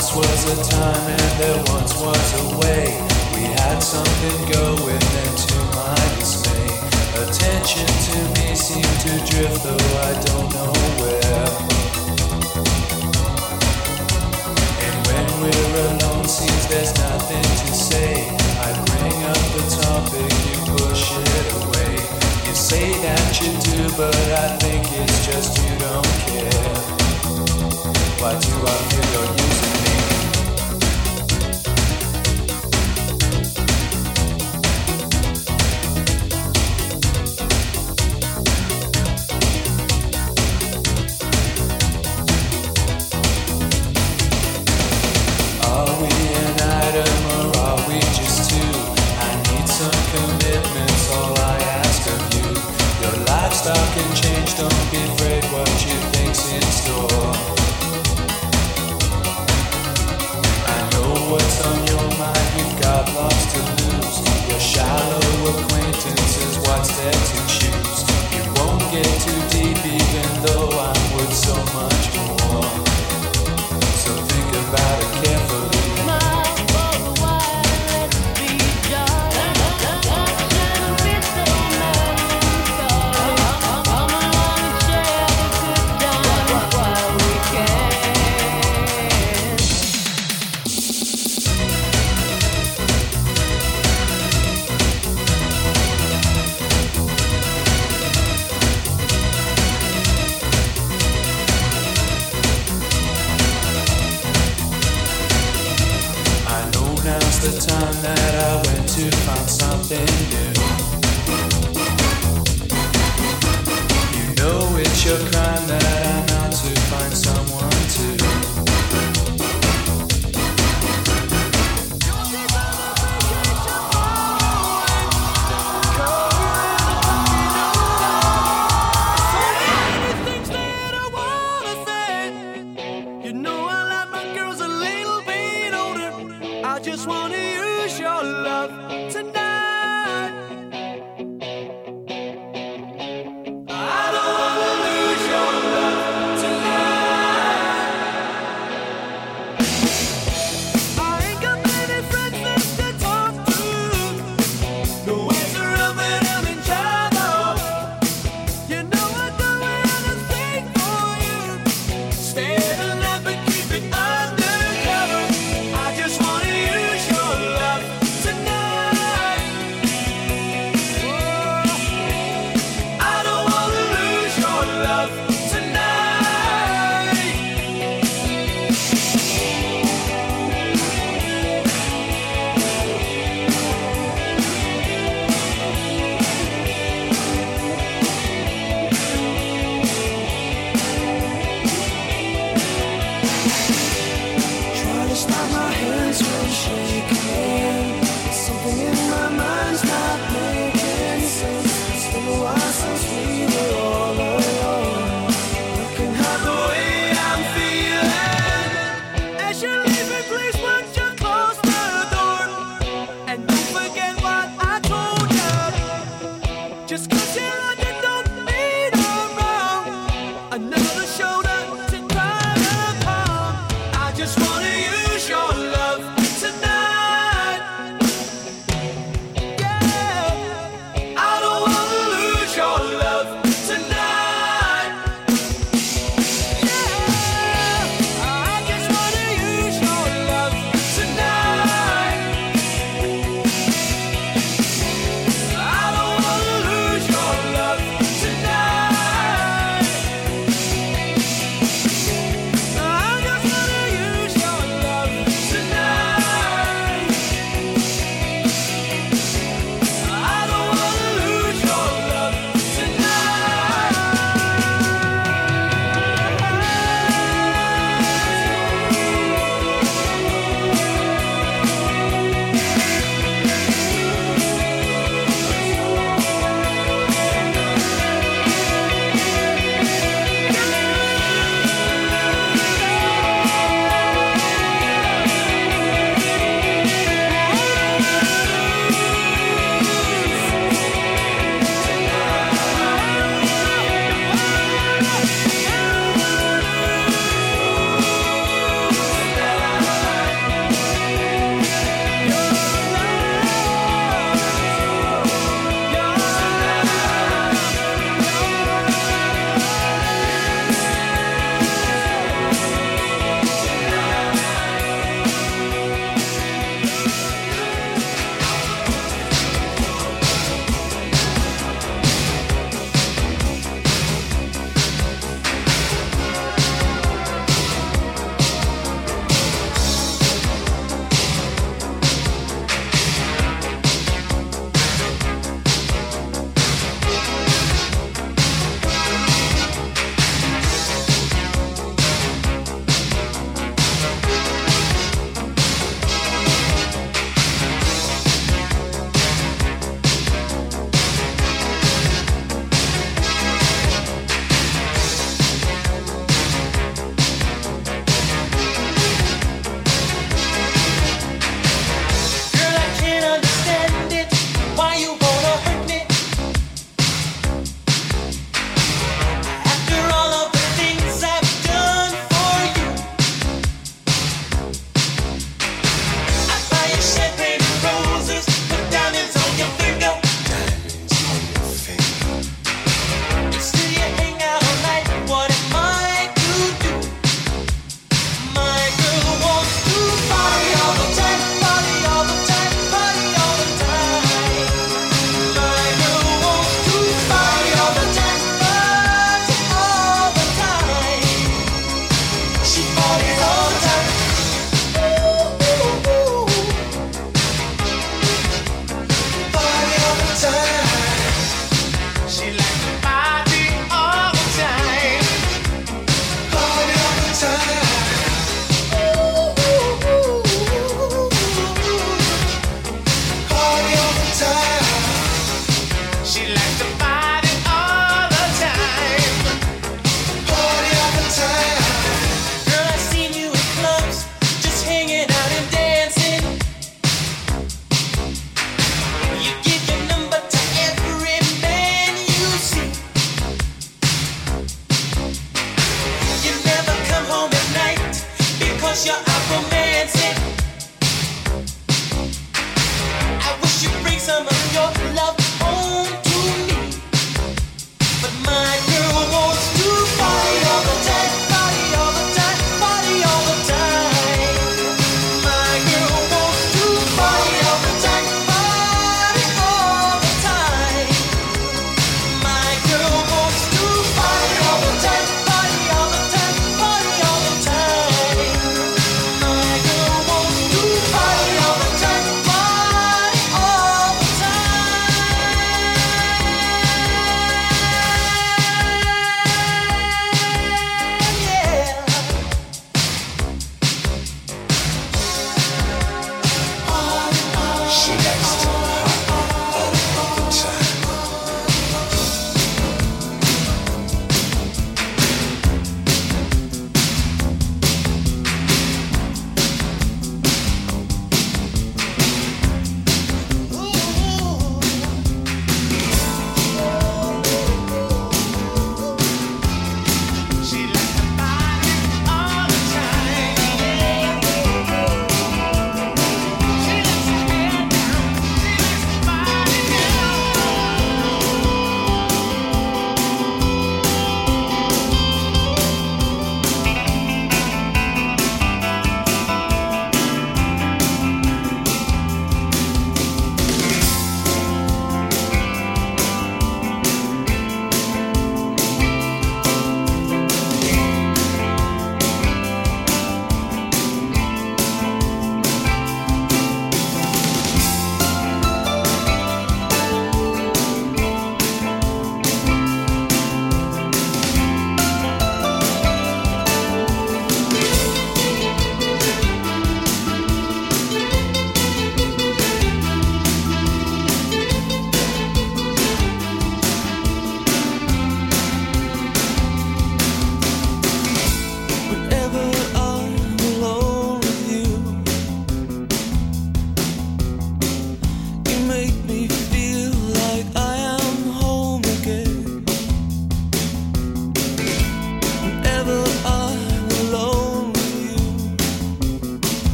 once was a time and there once was a way. We had something going and to my dismay. Attention to me seemed to drift though I don't know where. And when we're alone seems there's nothing to say. I bring up the topic, you push it away. You say that you do, but I think it's just you don't care. Why do I feel you're using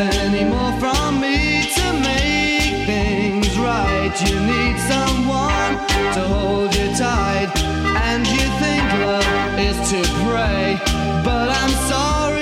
Any more from me to make things right. You need someone to hold you tight, and you think love is to pray, but I'm sorry.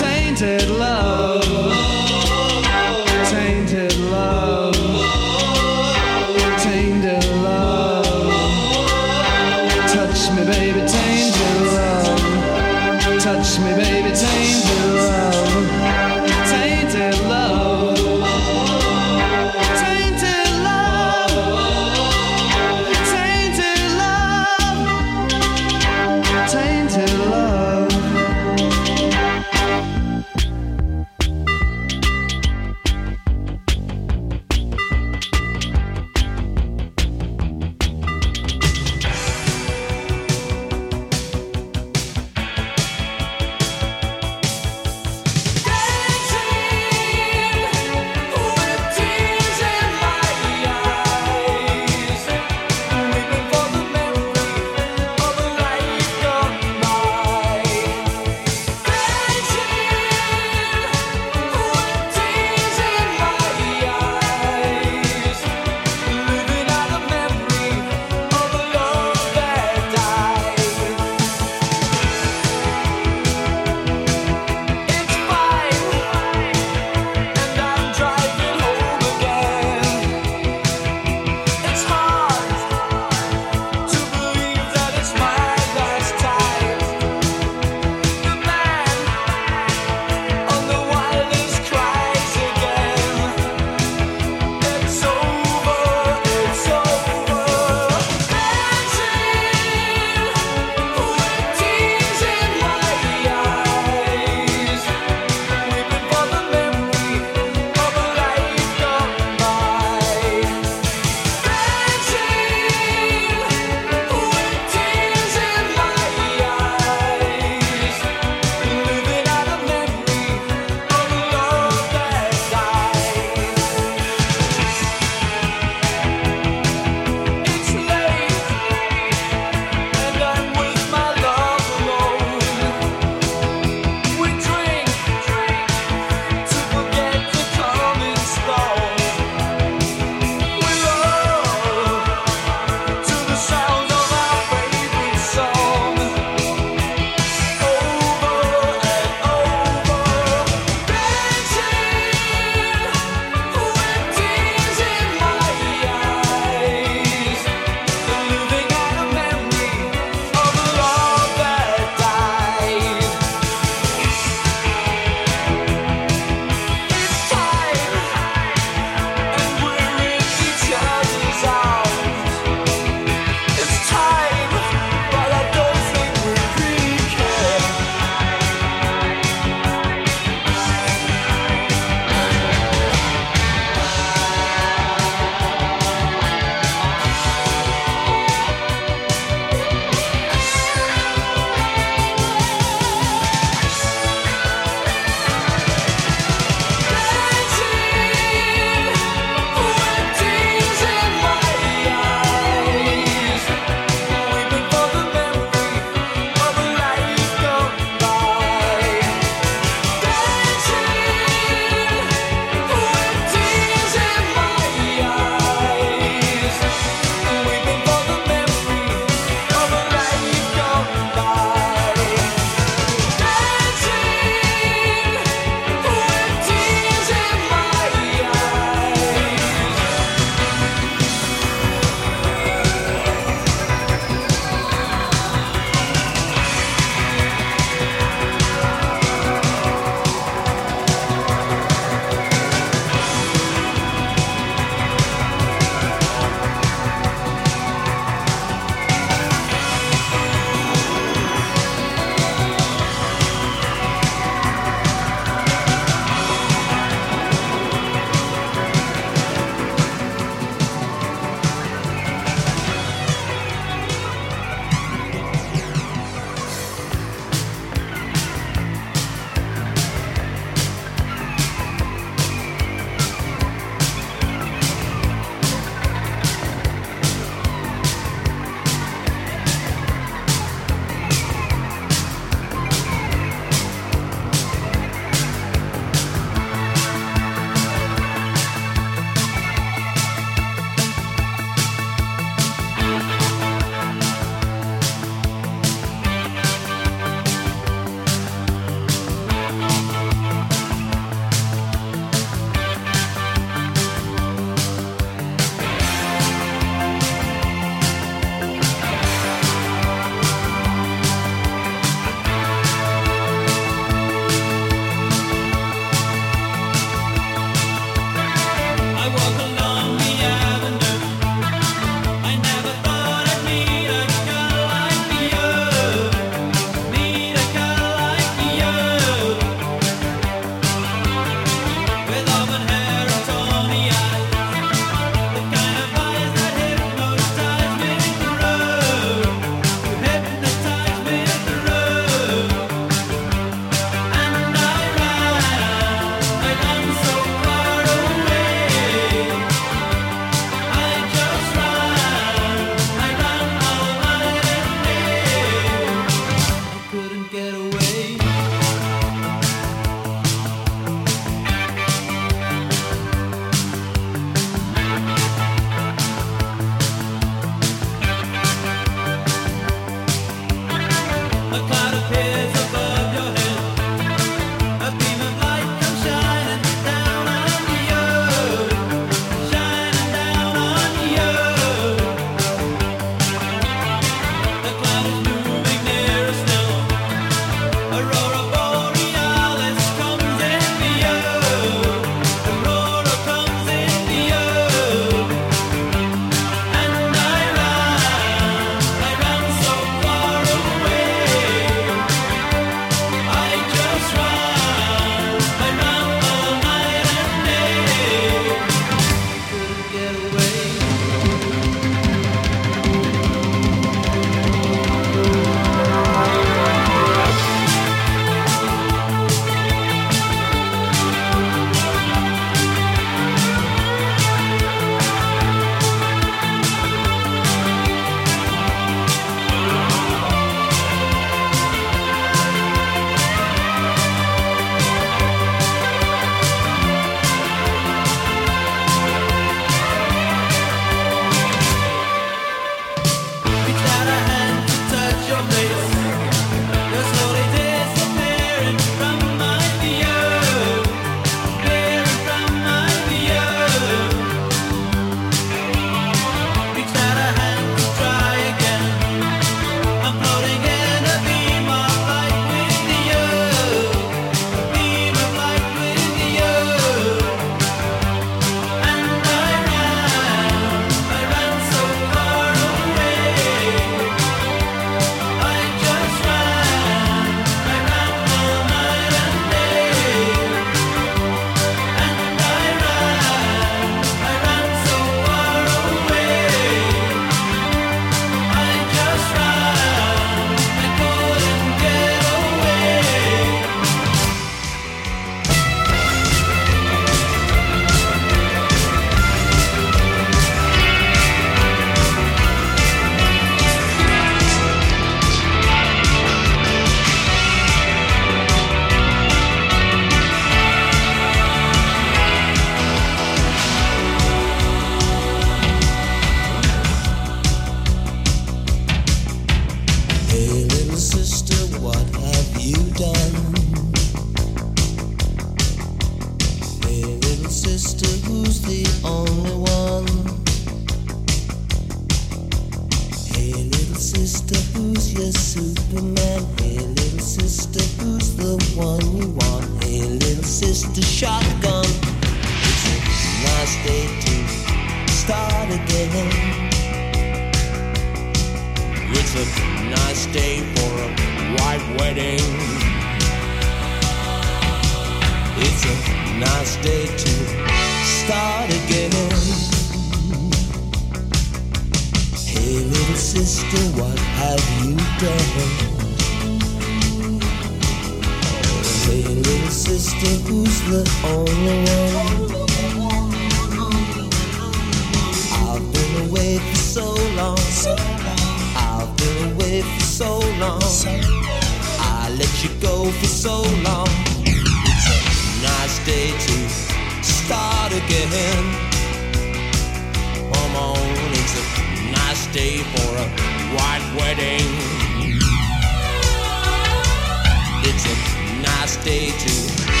It's a nice day to